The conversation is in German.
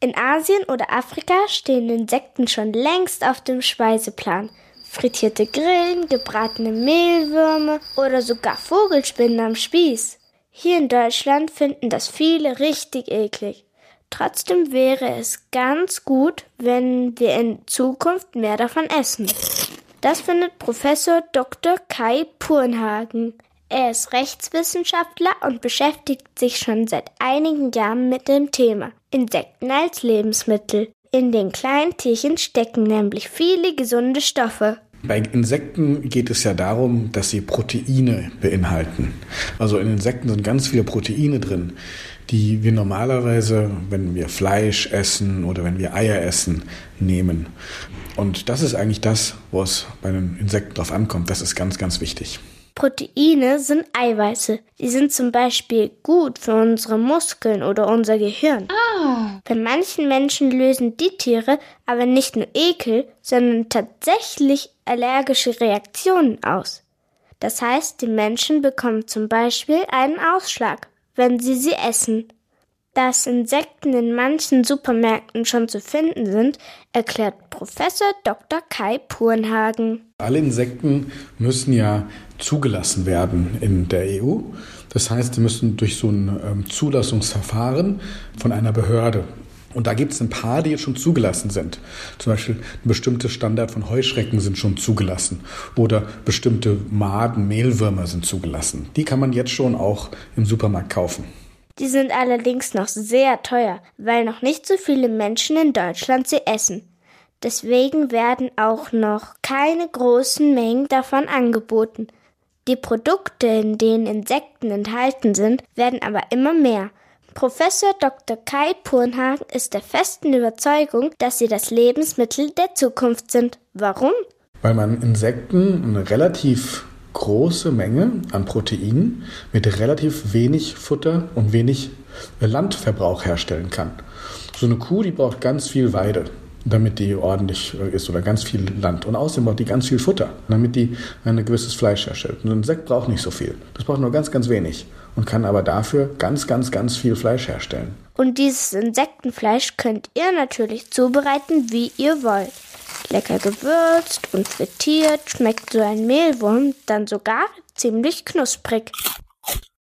In Asien oder Afrika stehen Insekten schon längst auf dem Speiseplan. Frittierte Grillen, gebratene Mehlwürmer oder sogar Vogelspinnen am Spieß. Hier in Deutschland finden das viele richtig eklig. Trotzdem wäre es ganz gut, wenn wir in Zukunft mehr davon essen. Das findet Professor Dr. Kai Purnhagen. Er ist Rechtswissenschaftler und beschäftigt sich schon seit einigen Jahren mit dem Thema Insekten als Lebensmittel. In den kleinen Tierchen stecken nämlich viele gesunde Stoffe. Bei Insekten geht es ja darum, dass sie Proteine beinhalten. Also in Insekten sind ganz viele Proteine drin, die wir normalerweise, wenn wir Fleisch essen oder wenn wir Eier essen, nehmen. Und das ist eigentlich das, wo es bei den Insekten drauf ankommt. Das ist ganz, ganz wichtig. Proteine sind Eiweiße. Die sind zum Beispiel gut für unsere Muskeln oder unser Gehirn. Ah. Bei manchen Menschen lösen die Tiere aber nicht nur Ekel, sondern tatsächlich allergische Reaktionen aus. Das heißt, die Menschen bekommen zum Beispiel einen Ausschlag, wenn sie sie essen. Dass Insekten in manchen Supermärkten schon zu finden sind, erklärt Professor Dr. Kai Purnhagen. Alle Insekten müssen ja zugelassen werden in der EU. Das heißt, sie müssen durch so ein ähm, Zulassungsverfahren von einer Behörde. Und da gibt es ein paar, die jetzt schon zugelassen sind. Zum Beispiel ein bestimmter Standard von Heuschrecken sind schon zugelassen. Oder bestimmte Maden, Mehlwürmer sind zugelassen. Die kann man jetzt schon auch im Supermarkt kaufen. Die sind allerdings noch sehr teuer, weil noch nicht so viele Menschen in Deutschland sie essen. Deswegen werden auch noch keine großen Mengen davon angeboten. Die Produkte, in denen Insekten enthalten sind, werden aber immer mehr. Professor Dr. Kai Purnhagen ist der festen Überzeugung, dass sie das Lebensmittel der Zukunft sind. Warum? Weil man Insekten eine relativ große Menge an Proteinen mit relativ wenig Futter und wenig Landverbrauch herstellen kann. So eine Kuh, die braucht ganz viel Weide, damit die ordentlich ist oder ganz viel Land. Und außerdem braucht die ganz viel Futter, damit die ein gewisses Fleisch herstellt. Und ein Insekt braucht nicht so viel. Das braucht nur ganz, ganz wenig und kann aber dafür ganz, ganz, ganz viel Fleisch herstellen. Und dieses Insektenfleisch könnt ihr natürlich zubereiten, wie ihr wollt. Lecker gewürzt und frittiert schmeckt so ein Mehlwurm dann sogar ziemlich knusprig.